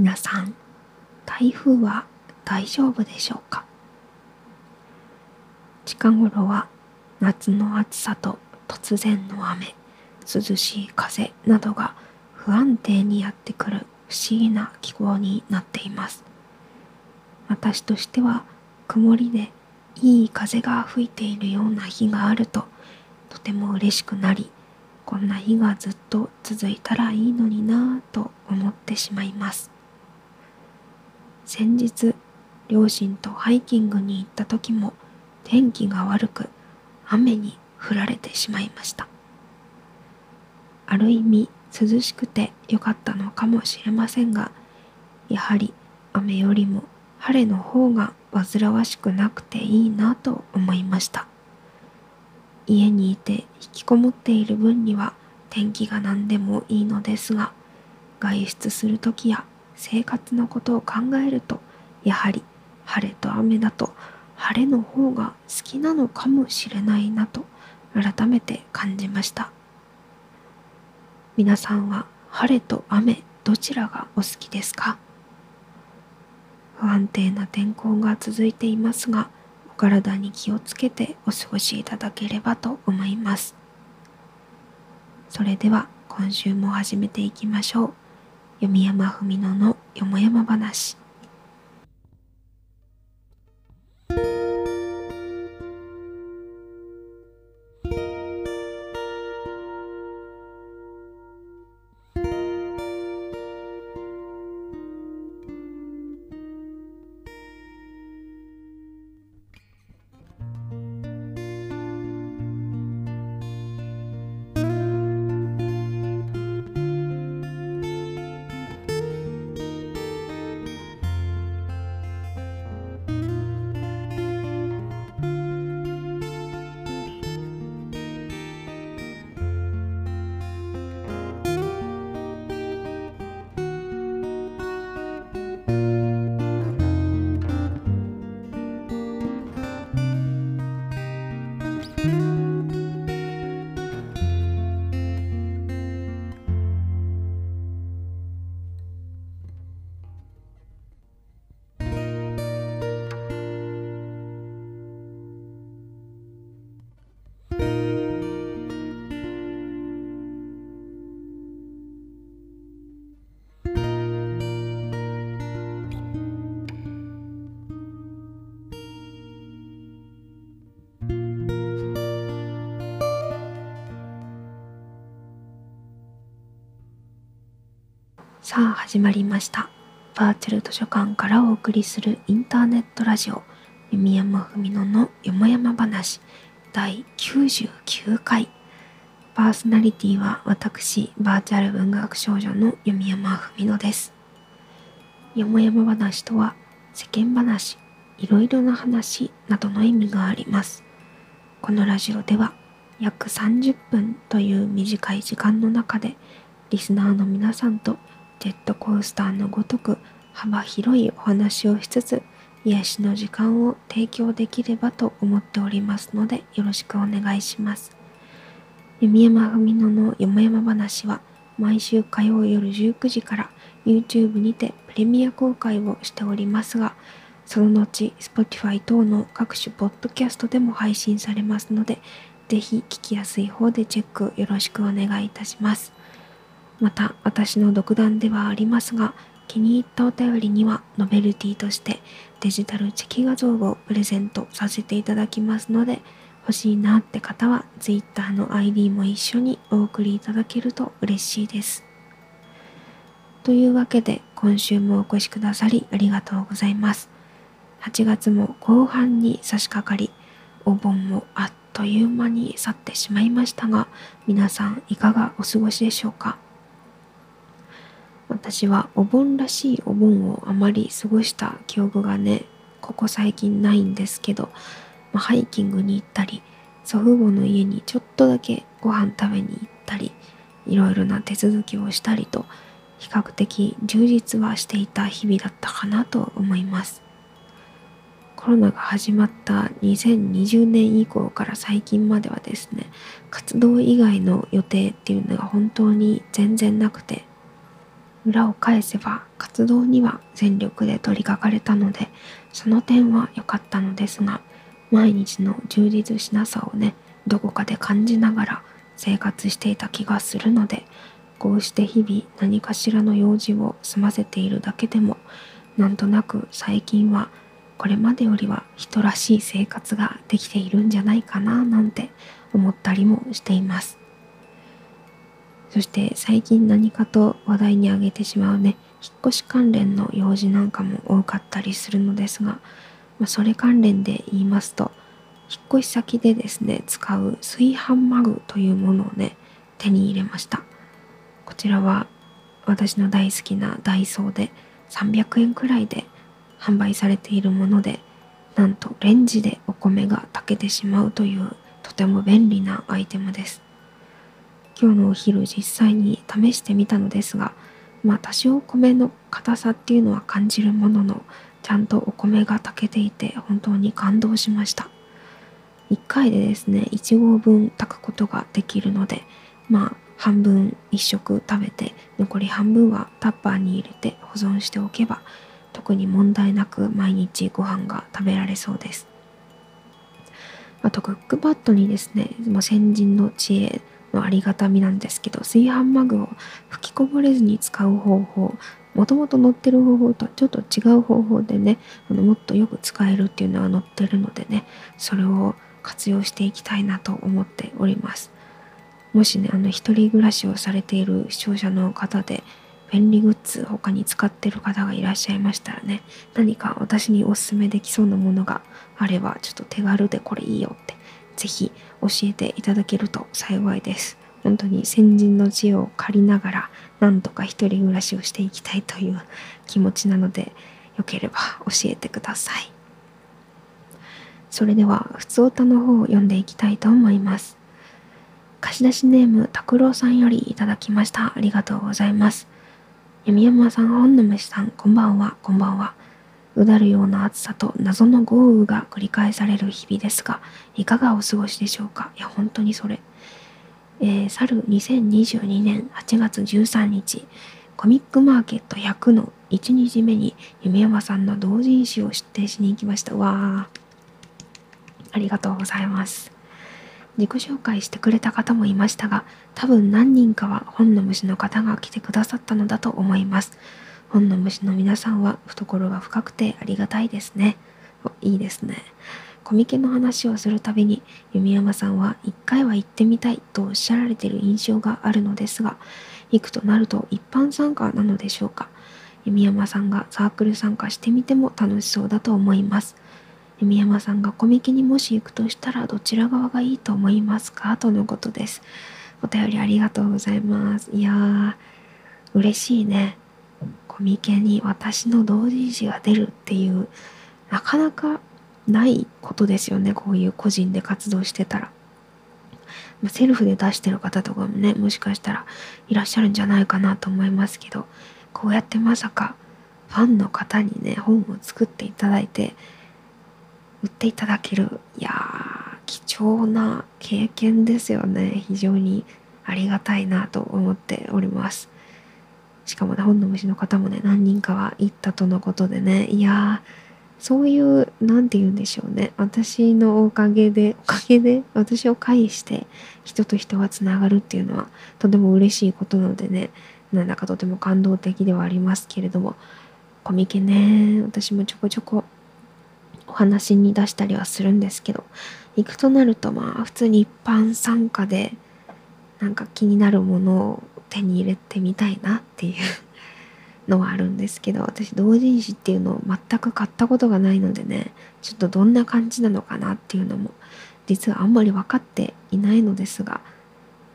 皆さん台風は大丈夫でしょうか？近頃は夏の暑さと突然の雨涼しい風などが不安定にやってくる不思議な気候になっています。私としては曇りでいい風が吹いているような日があるととても嬉しくなりこんな日がずっと続いたらいいのになぁと思ってしまいます。先日両親とハイキングに行った時も天気が悪く雨に降られてしまいました。ある意味涼しくてよかったのかもしれませんがやはり雨よりも晴れの方が煩わしくなくていいなと思いました。家にいて引きこもっている分には天気が何でもいいのですが外出する時や生活のことを考えるとやはり晴れと雨だと晴れの方が好きなのかもしれないなと改めて感じました。皆さんは晴れと雨どちらがお好きですか？不安定な天候が続いていますがお体に気をつけてお過ごしいただければと思います。それでは今週も始めていきましょう。読山文乃のよもやま話。さあ始まりました。バーチャル図書館からお送りするインターネットラジオ弓山文乃のよもやま話第99回。パーソナリティは私バーチャル文学少女の弓山文乃です。よもやま話とは世間話いろいろな話などの意味があります。このラジオでは約30分という短い時間の中でリスナーの皆さんとジェットコースターのごとく幅広いお話をしつつ癒しの時間を提供できればと思っておりますのでよろしくお願いします。弓山文乃のよもやま話は毎週火曜夜19時から YouTube にてプレミア公開をしておりますがその後 Spotify 等の各種ポッドキャストでも配信されますのでぜひ聞きやすい方でチェックよろしくお願いいたします。また私の独断ではありますが気に入ったお便りにはノベルティとしてデジタルチェキ画像をプレゼントさせていただきますので欲しいなって方は Twitter の ID も一緒にお送りいただけると嬉しいです。というわけで今週もお越しくださりありがとうございます。8月も後半に差し掛かりお盆もあっという間に去ってしまいましたが皆さんいかがお過ごしでしょうか？私はお盆らしいお盆をあまり過ごした記憶がねここ最近ないんですけど、まあ、ハイキングに行ったり祖父母の家にちょっとだけご飯食べに行ったりいろいろな手続きをしたりと比較的充実はしていた日々だったかなと思います。コロナが始まった2020年以降から最近まではですね活動以外の予定っていうのが本当に全然なくて裏を返せば活動には全力で取り掛かれたのでその点は良かったのですが毎日の充実しなさをねどこかで感じながら生活していた気がするのでこうして日々何かしらの用事を済ませているだけでもなんとなく最近はこれまでよりは人らしい生活ができているんじゃないかななんて思ったりもしています。そして最近何かと話題に挙げてしまうね引っ越し関連の用事なんかも多かったりするのですが、まあ、それ関連で言いますと引っ越し先でですね使う炊飯マグというものをね手に入れました。こちらは私の大好きなダイソーで300円くらいで販売されているものでなんとレンジでお米が炊けてしまうというとても便利なアイテムです。今日のお昼実際に試してみたのですがまあ多少米の硬さっていうのは感じるもののちゃんとお米が炊けていて本当に感動しました。1回でですね1合分炊くことができるのでまあ半分1食食べて残り半分はタッパーに入れて保存しておけば特に問題なく毎日ご飯が食べられそうです。あとクックパッドにですねもう先人の知恵のありがたみなんですけど炊飯マグを吹きこぼれずに使う方法もともと載ってる方法とはちょっと違う方法でねあのもっとよく使えるっていうのは載ってるのでねそれを活用していきたいなと思っております。もしねあの一人暮らしをされている視聴者の方で便利グッズ他に使ってる方がいらっしゃいましたらね何か私におすすめできそうなものがあればちょっと手軽でこれいいよって是非教えていただけると幸いです。本当に先人の知恵を借りながらなんとか一人暮らしをしていきたいという気持ちなのでよければ教えてください。それでは普通歌の方を読んでいきたいと思います。貸し出しネーム拓郎さんよりいただきました。ありがとうございます。闇山さん本の虫さんこんばんは。こんばんは。うだるような暑さと謎の豪雨が繰り返される日々ですがいかがお過ごしでしょうか？いや本当にそれ。えー、去る2022年8月13日コミックマーケット100の1日目に弓山さんの同人誌を出展しに行きました。わー。ありがとうございます。自己紹介してくれた方もいましたが多分何人かは本の虫の方が来てくださったのだと思います。本の虫の皆さんは懐が深くてありがたいですねいいですねコミケの話をするたびに弓山さんは一回は行ってみたいとおっしゃられている印象があるのですが行くとなると一般参加なのでしょうか弓山さんがサークル参加してみても楽しそうだと思います弓山さんがコミケにもし行くとしたらどちら側がいいと思いますか？とのことです。お便りありがとうございます。いやー、嬉しいね。コミケに私の同人誌が出るっていう、なかなかないことですよね。こういう個人で活動してたら。セルフで出してる方とかもね、もしかしたらいらっしゃるんじゃないかなと思いますけど、こうやってまさかファンの方にね、本を作っていただいて、売っていただけるいやー貴重な経験ですよね非常にありがたいなと思っておりますしかもね本の虫の方もね何人かは行ったとのことでね。いやーそういう何て言うんでしょうね。私のおかげでおかげで私を介して人と人がつながるっていうのはとても嬉しいことなのでね。なんだかとても感動的ではありますけれども。コミケね私もちょこちょこお話に出したりはするんですけど。行くとなるとまあ普通に一般参加でなんか気になるものを手に入れてみたいなっていうのはあるんですけど私同人誌っていうのを全く買ったことがないのでねちょっとどんな感じなのかなっていうのも実はあんまり分かっていないのですが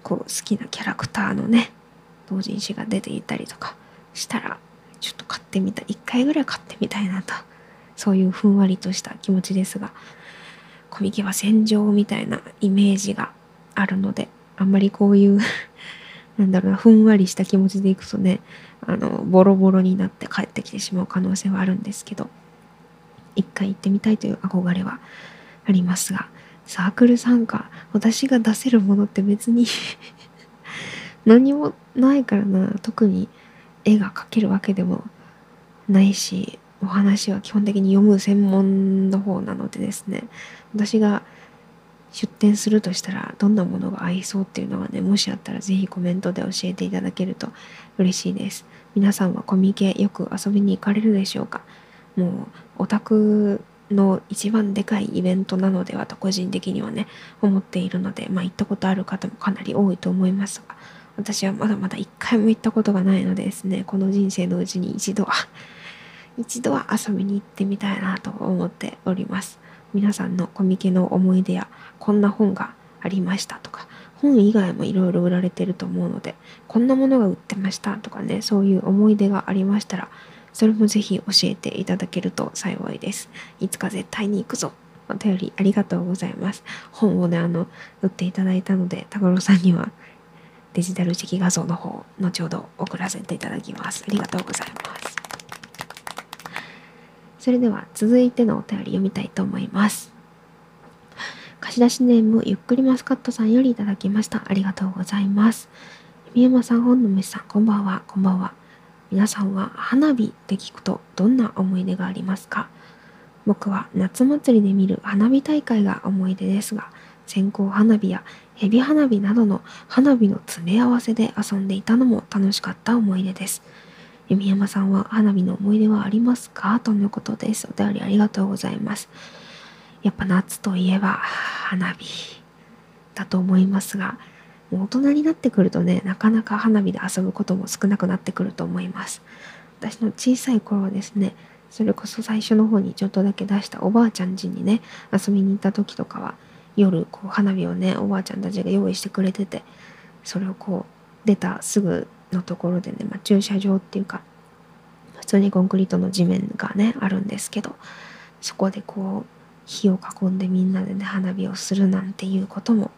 こう好きなキャラクターのね同人誌が出ていたりとかしたらちょっと買ってみた1回ぐらい買ってみたいなとそういうふんわりとした気持ちですがコミケは戦場みたいなイメージがあるのであんまりこういうなんだろうなふんわりした気持ちでいくとねあのボロボロになって帰ってきてしまう可能性はあるんですけど一回行ってみたいという憧れはありますがサークル参加私が出せるものって別に 何もないからな特に絵が描けるわけでもないしお話は基本的に読む専門の方なのでですね私が出展するとしたらどんなものが合いそうっていうのがねもしあったら是非コメントで教えていただけると嬉しいです。皆さんはコミケよく遊びに行かれるでしょうか？もうオタクの一番でかいイベントなのではと個人的にはね思っているのでまあ行ったことある方もかなり多いと思いますが私はまだまだ一回も行ったことがないのでですねこの人生のうちに一度は一度は遊びに行ってみたいなと思っております。皆さんのコミケの思い出やこんな本がありましたとか本以外もいろいろ売られてると思うのでこんなものが売ってましたとかねそういう思い出がありましたらそれもぜひ教えていただけると幸いです。いつか絶対に行くぞ。お便りありがとうございます。本をね、あの、売っていただいたので、拓郎さんにはデジタルチェキ画像の方、後ほど送らせていただきます。ありがとうございます。それでは続いてのお便り読みたいと思います。貸し出しネームゆっくりマスカットさんよりいただきました。ありがとうございます。宮山さん、本の虫さん、こんばんは。こんばんは。皆さんは花火って聞くとどんな思い出がありますか？僕は夏祭りで見る花火大会が思い出ですが線香花火や蛇花火などの花火の詰め合わせで遊んでいたのも楽しかった思い出です。弓山さんは花火の思い出はありますか？とのことです。お便りありがとうございます。やっぱ夏といえば花火だと思いますが、もう大人になってくるとねなかなか花火で遊ぶことも少なくなってくると思います私の小さい頃はですねそれこそ最初の方にちょっとだけ出したおばあちゃん家にね遊びに行った時とかは夜こう花火をねおばあちゃんたちが用意してくれててそれをこう出たすぐのところでね、まあ、駐車場っていうか普通にコンクリートの地面がねあるんですけどそこでこう火を囲んでみんなでね花火をするなんていうことも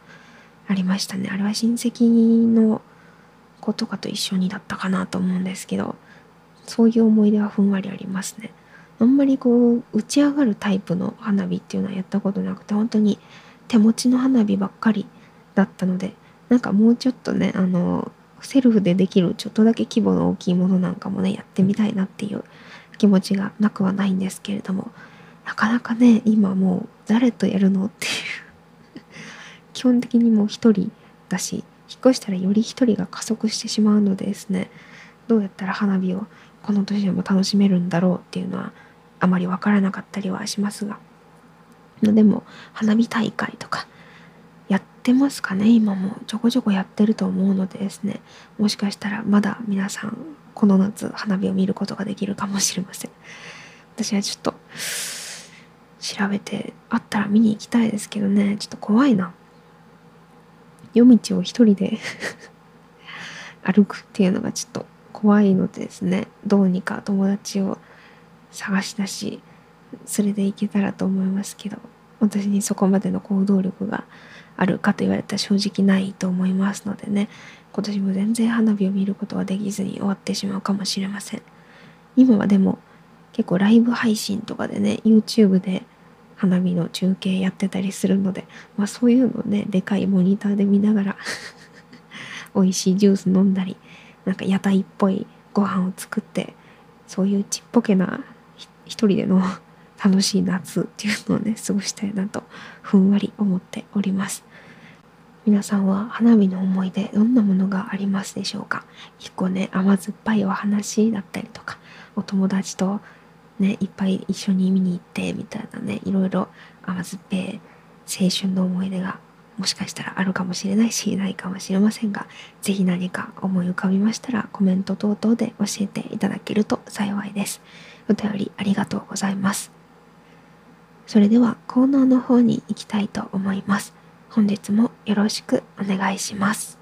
ありましたね。あれは親戚の子とかと一緒にだったかなと思うんですけどそういう思い出はふんわりありますね。あんまりこう打ち上がるタイプの花火っていうのはやったことなくて本当に手持ちの花火ばっかりだったのでなんかもうちょっとねあのセルフでできるちょっとだけ規模の大きいものなんかもねやってみたいなっていう気持ちがなくはないんですけれどもなかなかね今もう誰とやるのっていう 基本的にもう一人だし引っ越したらより一人が加速してしまうのでですねどうやったら花火をこの年でも楽しめるんだろうっていうのはあまり分からなかったりはしますがでも花火大会とかってますかね？今も。ちょこちょこやってると思うのでですね。もしかしたらまだ皆さんこの夏花火を見ることができるかもしれません。私はちょっと調べてあったら見に行きたいですけどね。ちょっと怖いな。夜道を一人で 歩くっていうのがちょっと怖いのでですね。どうにか友達を探し出し連れて行けたらと思いますけど。私にそこまでの行動力があるかと言われたら正直ないと思いますのでね。今年も全然花火を見ることはできずに終わってしまうかもしれません。今はでも結構ライブ配信とかでね YouTube で花火の中継やってたりするので、まあ、そういうのねでかいモニターで見ながら 美味しいジュース飲んだりなんか屋台っぽいご飯を作ってそういうちっぽけな一人での楽しい夏っていうのをね過ごしたいなとふんわり思っております。皆さんは花火の思い出どんなものがありますでしょうか？結構ね甘酸っぱいお話だったりとかお友達とねいっぱい一緒に見に行ってみたいなねいろいろ甘酸っぱい青春の思い出がもしかしたらあるかもしれないしないかもしれませんが是非何か思い浮かびましたらコメント等々で教えていただけると幸いです。お便りありがとうございます。それではコーナーの方に行きたいと思います本日もよろしくお願いします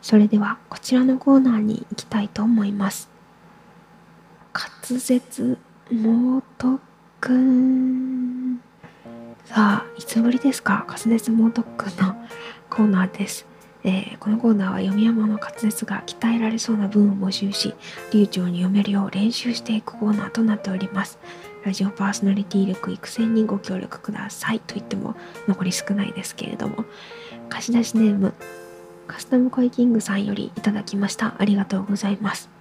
それではこちらのコーナーに行きたいと思います。滑舌猛特訓。さあいつぶりですか？滑舌猛特訓のコーナーです。えー、このコーナーは読み山の滑舌が鍛えられそうな文を募集し流暢に読めるよう練習していくコーナーとなっております。ラジオパーソナリティ力育成にご協力くださいと言っても残り少ないですけれども。貸し出しネームカスタムコイキングさんよりいただきました。ありがとうございます。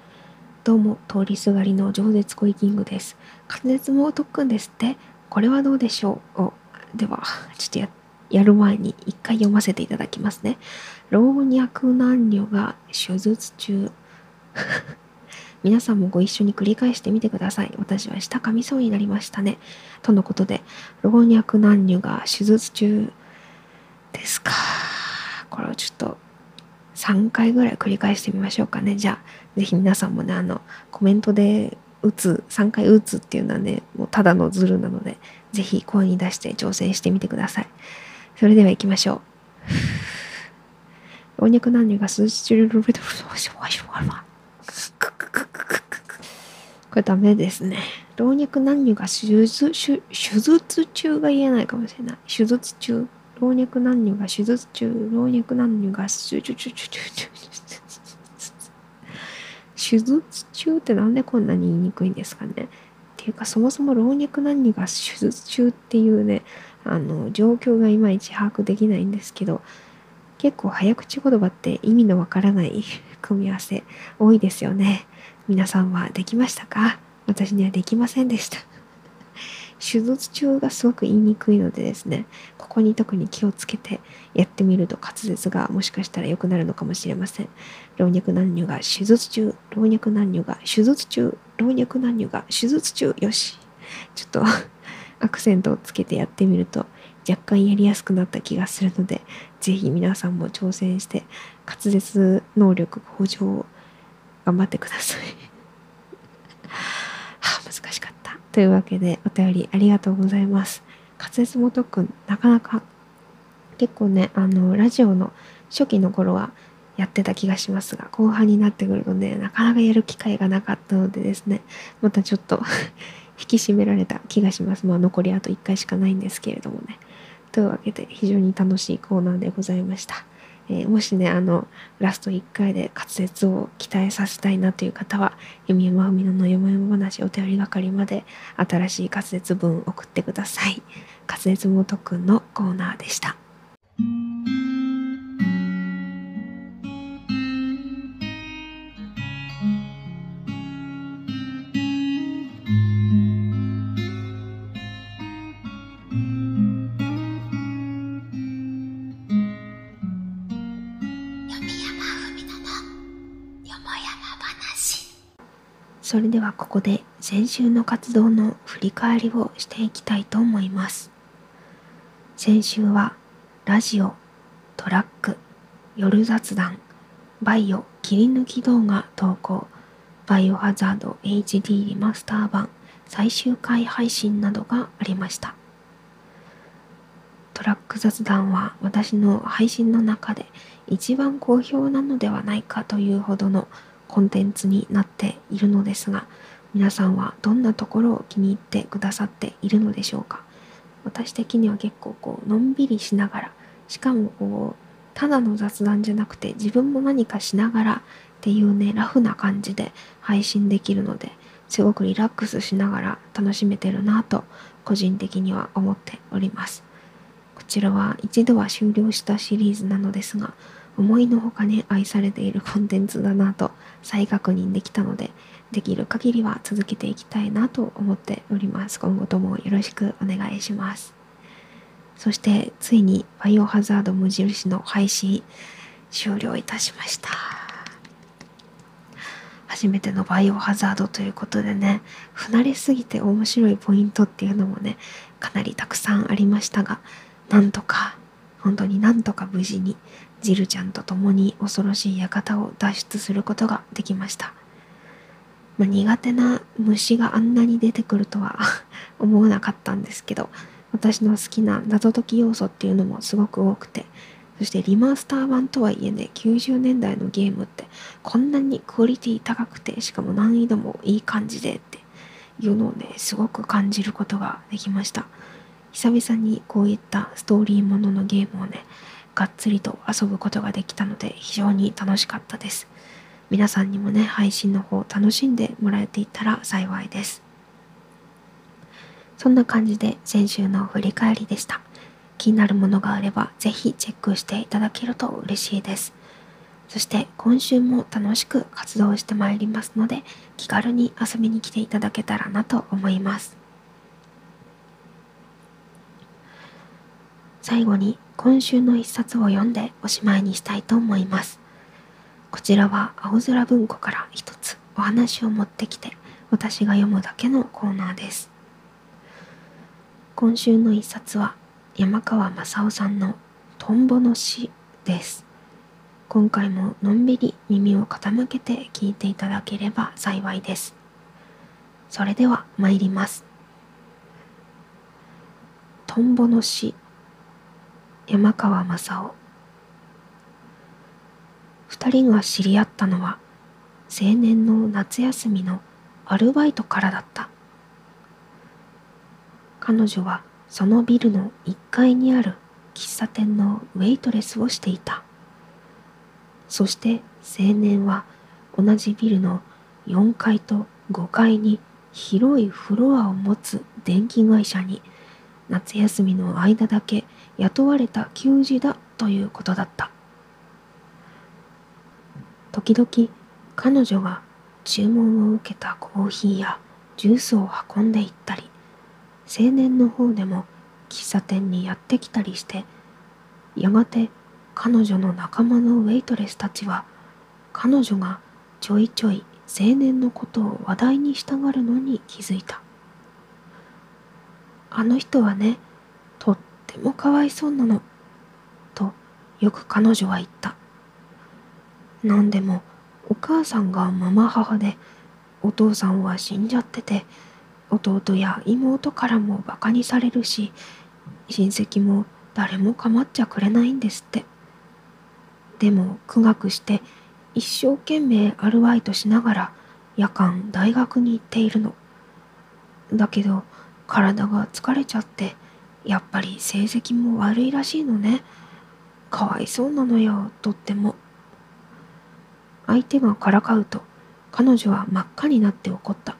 どうも通りすがりの饒舌コイキングです滑舌も特訓ですってこれはどうでしょう？おではちょっとややる前に一回読ませていただきますね老若男女が手術中 皆さんもご一緒に繰り返してみてください。私は舌噛みそうになりましたね。とのことで、老若男女が手術中ですか。これをちょっと3回ぐらい繰り返してみましょうかね。じゃあ、ぜひ皆さんもね、あの、コメントで打つ、3回打つっていうのはね、もうただのズルなので、ぜひ声に出して挑戦してみてください。それでは行きましょう。老若男女が数日中ルベトフシュワシュワワこれダメですね。老若男女が手術手術中が言えないかもしれない。手術中。老若男女が手術中。老若男女が手術中。手術中ってなんでこんなに言いにくいんですかね。っていうかそもそも老若男女が手術中っていうねあの状況がいまいち把握できないんですけど結構早口言葉って意味のわからない組み合わせ多いですよね。皆さんはできましたか？私にはできませんでした。手術中がすごく言いにくいのでですね、ここに特に気をつけてやってみると滑舌がもしかしたら良くなるのかもしれません。老若男女が手術中、老若男女が手術中、老若男女が手術中、よし。ちょっと アクセントをつけてやってみると若干やりやすくなった気がするので、ぜひ皆さんも挑戦して滑舌能力向上を頑張ってください はあ、難しかった。というわけで、お便りありがとうございます。滑舌も特訓、なかなか、結構ね、あの、ラジオの初期の頃はやってた気がしますが、後半になってくるとね、なかなかやる機会がなかったのでですね、またちょっと 引き締められた気がします。まあ、残りあと1回しかないんですけれどもね。というわけで、非常に楽しいコーナーでございました。えー、もしね、あの、ラスト1回で滑舌を鍛えさせたいなという方は、弓山文乃のよもやま話お便り係まで新しい滑舌文送ってください。滑舌も特訓のコーナーでした。それではここで先週の活動の振り返りをしていきたいと思います。先週はラジオ、トラック、夜雑談、バイオ切り抜き動画投稿、バイオハザード HD リマスター版最終回配信などがありました。トラック雑談は私の配信の中で一番好評なのではないかというほどのコンテンツになっているのですが皆さんはどんなところを気に入ってくださっているのでしょうか？私的には結構こうのんびりしながらしかもこうただの雑談じゃなくて自分も何かしながらっていうねラフな感じで配信できるのですごくリラックスしながら楽しめてるなと個人的には思っております。こちらは一度は終了したシリーズなのですが思いのほかに愛されているコンテンツだなと再確認できたのでできる限りは続けていきたいなと思っております。今後ともよろしくお願いします。そしてついにバイオハザード無印の配信終了いたしました。初めてのバイオハザードということでね不慣れすぎて面白いポイントっていうのもねかなりたくさんありましたがなんとか本当になんとか無事にジルちゃんと共に恐ろしい館を脱出することができました。まあ、苦手な虫があんなに出てくるとは 思わなかったんですけど私の好きな謎解き要素っていうのもすごく多くてそしてリマスター版とはいえね90年代のゲームってこんなにクオリティ高くてしかも難易度もいい感じでっていうのをねすごく感じることができました久々にこういったストーリーもののゲームをねがっつりと遊ぶことができたので非常に楽しかったです。皆さんにもね配信の方楽しんでもらえていたら幸いです。そんな感じで先週の振り返りでした。気になるものがあればぜひチェックしていただけると嬉しいです。そして今週も楽しく活動してまいりますので気軽に遊びに来ていただけたらなと思います。最後に今週の一冊を読んでおしまいにしたいと思います。こちらは青空文庫から一つお話を持ってきて私が読むだけのコーナーです。今週の一冊は山川正夫さんのトンボの詩です。今回ものんびり耳を傾けて聞いていただければ幸いです。それでは参ります。トンボの詩山川正夫。二人が知り合ったのは青年の夏休みのアルバイトからだった。彼女はそのビルの1階にある喫茶店のウェイトレスをしていた。そして青年は同じビルの4階と5階に広いフロアを持つ電気会社に夏休みの間だけ雇われた給仕だということだった。時々彼女が注文を受けたコーヒーやジュースを運んでいったり青年の方でも喫茶店にやってきたりしてやがて彼女の仲間のウェイトレスたちは彼女がちょいちょい青年のことを話題にしたがるのに気づいた。あの人はねてもかわいそうなの。とよく彼女は言った。何でもお母さんがママ母でお父さんは死んじゃってて弟や妹からもバカにされるし親戚も誰も構っちゃくれないんですって。でも苦学して一生懸命アルバイトしながら夜間大学に行っているの。だけど体が疲れちゃってやっぱり成績も悪いらしいのね。かわいそうなのよとっても。相手がからかうと彼女は真っ赤になって怒った。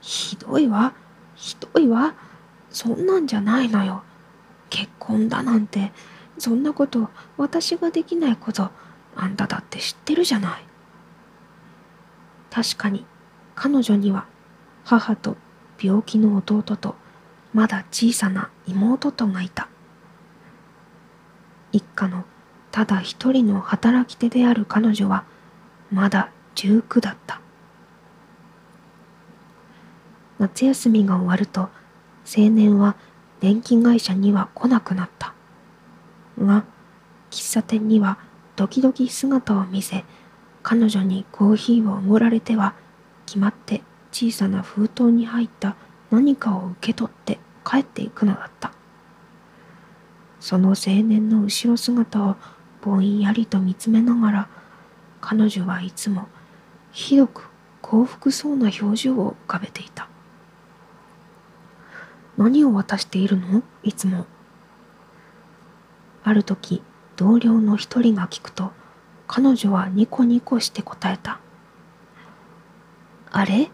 ひどいわひどいわそんなんじゃないのよ。結婚だなんてそんなこと私ができないことあんただって知ってるじゃない。確かに彼女には母と病気の弟とまだ小さな妹とがいた。一家のただ一人の働き手である彼女はまだ19だった。夏休みが終わると青年は電気会社には来なくなった。が喫茶店には時々姿を見せ彼女にコーヒーをおごられては決まって小さな封筒に入った何かを受け取って帰っていくのだった。その青年の後ろ姿をぼんやりと見つめながら彼女はいつもひどく幸福そうな表情を浮かべていた何を渡しているの？いつも。ある時同僚の一人が聞くと彼女はニコニコして答えた。あれ？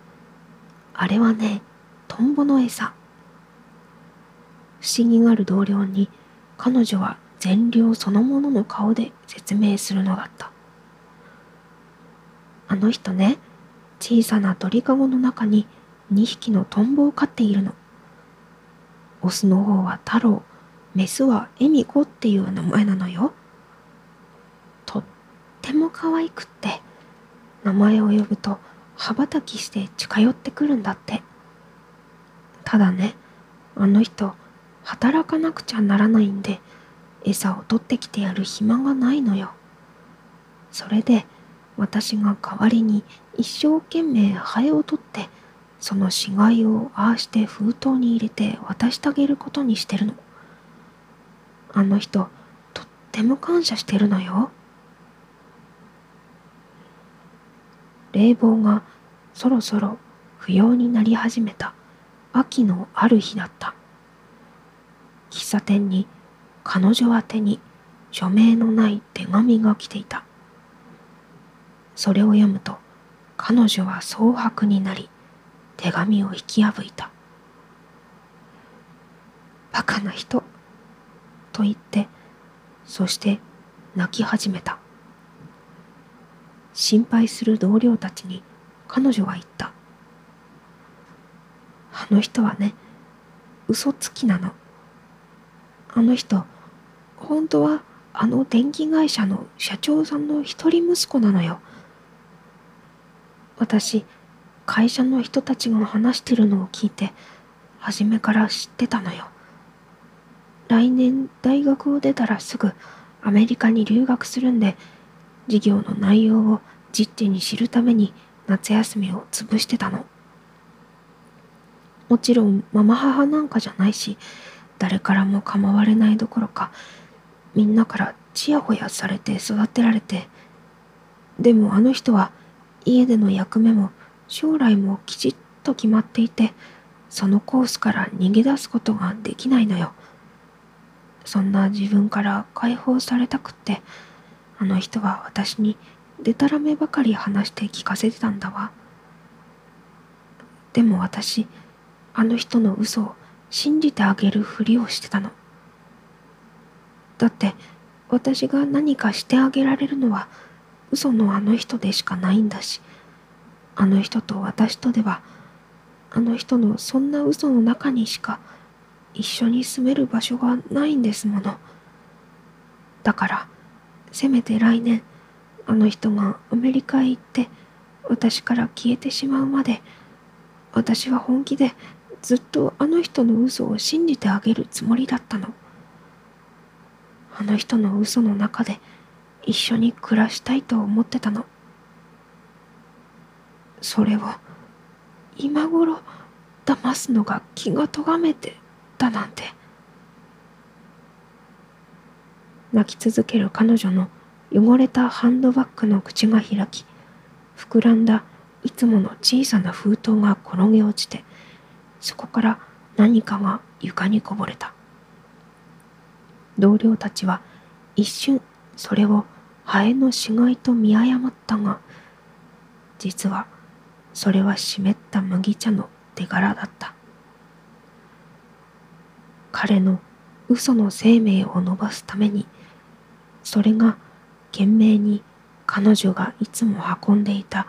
あれはね、トンボの餌。不思議がある同僚に彼女は善良そのものの顔で説明するのだった。あの人ね、小さな鳥かごの中に2匹のトンボを飼っているの。オスの方は太郎、メスはエミコっていう名前なのよ。とっても可愛くって、名前を呼ぶと羽ばたきして近寄ってくるんだって。ただね、あの人、働かなくちゃならないんで、餌を取ってきてやる暇がないのよ。それで、私が代わりに一生懸命ハエを取って、その死骸をああして封筒に入れて渡してあげることにしてるの。あの人とっても感謝してるのよ冷房がそろそろ不要になり始めた秋のある日だった喫茶店に彼女宛てに署名のない手紙が来ていた。それを読むと彼女は蒼白になり手紙を引き破いた。バカな人と言ってそして泣き始めた。心配する同僚たちに彼女は言った。あの人はね嘘つきなの。あの人本当はあの電気会社の社長さんの一人息子なのよ。私会社の人たちが話してるのを聞いて初めから知ってたのよ。来年大学を出たらすぐアメリカに留学するんで授業の内容を実地に知るために夏休みを潰してたの。もちろんママ母なんかじゃないし誰からも構われないどころかみんなからちやほやされて育てられてでもあの人は家での役目も将来もきちっと決まっていてそのコースから逃げ出すことができないのよ。そんな自分から解放されたくってあの人は私にでたらめばかり話して聞かせてたんだわ。でも私あの人の嘘を信じてあげるふりをしてたの。だって私が何かしてあげられるのは嘘のあの人でしかないんだしあの人と私とではあの人のそんな嘘の中にしか一緒に住める場所がないんですもの。だからせめて来年あの人がアメリカへ行って私から消えてしまうまで私は本気でずっとあの人の嘘を信じてあげるつもりだったの。あの人の嘘の中で一緒に暮らしたいと思ってたの。それを今頃騙すのが気がとがめてたなんて。泣き続ける彼女の汚れたハンドバッグの口が開き膨らんだいつもの小さな封筒が転げ落ちてそこから何かが床にこぼれた。同僚たちは一瞬それをハエの死骸と見誤ったが実はそれは湿った麦茶の手柄だった。彼の嘘の生命を伸ばすためにそれが懸命に彼女がいつも運んでいた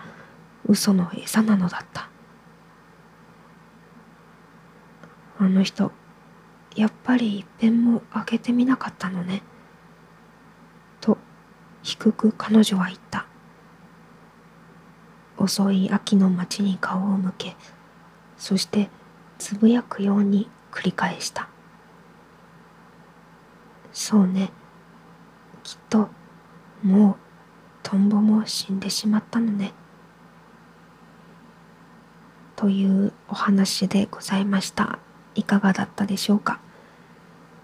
嘘の餌なのだった。あの人やっぱり一遍も開けてみなかったのね。と低く彼女は言った。遅い秋の街に顔を向けそしてつぶやくように繰り返した。そうね。きっともうトンボも死んでしまったのね。というお話でございました。いかがだったでしょうか？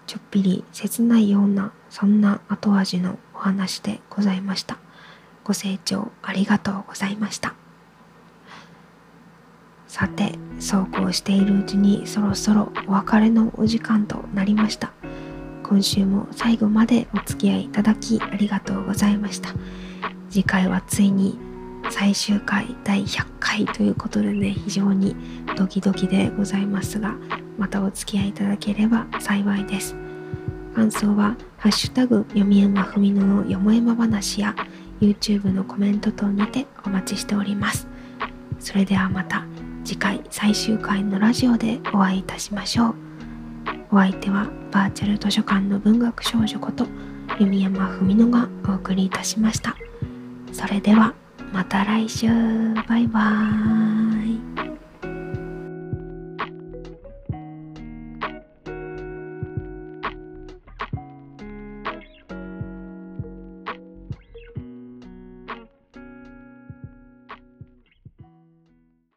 ちょっぴり切ないようなそんな後味のお話でございました。ご清聴ありがとうございました。さてそうこうしているうちにそろそろお別れのお時間となりました。今週も最後までお付き合いいただきありがとうございました。次回はついに最終回第100回ということでね非常にドキドキでございますがまたお付き合いいただければ幸いです。感想は「ハッシュタグ読山ふみののよもやま話」や YouTube のコメント等にてお待ちしております。それではまた次回最終回のラジオでお会いいたしましょう。お相手はバーチャル図書館の文学少女こと弓山文乃がお送りいたしました。それではまた来週。バイバーイ。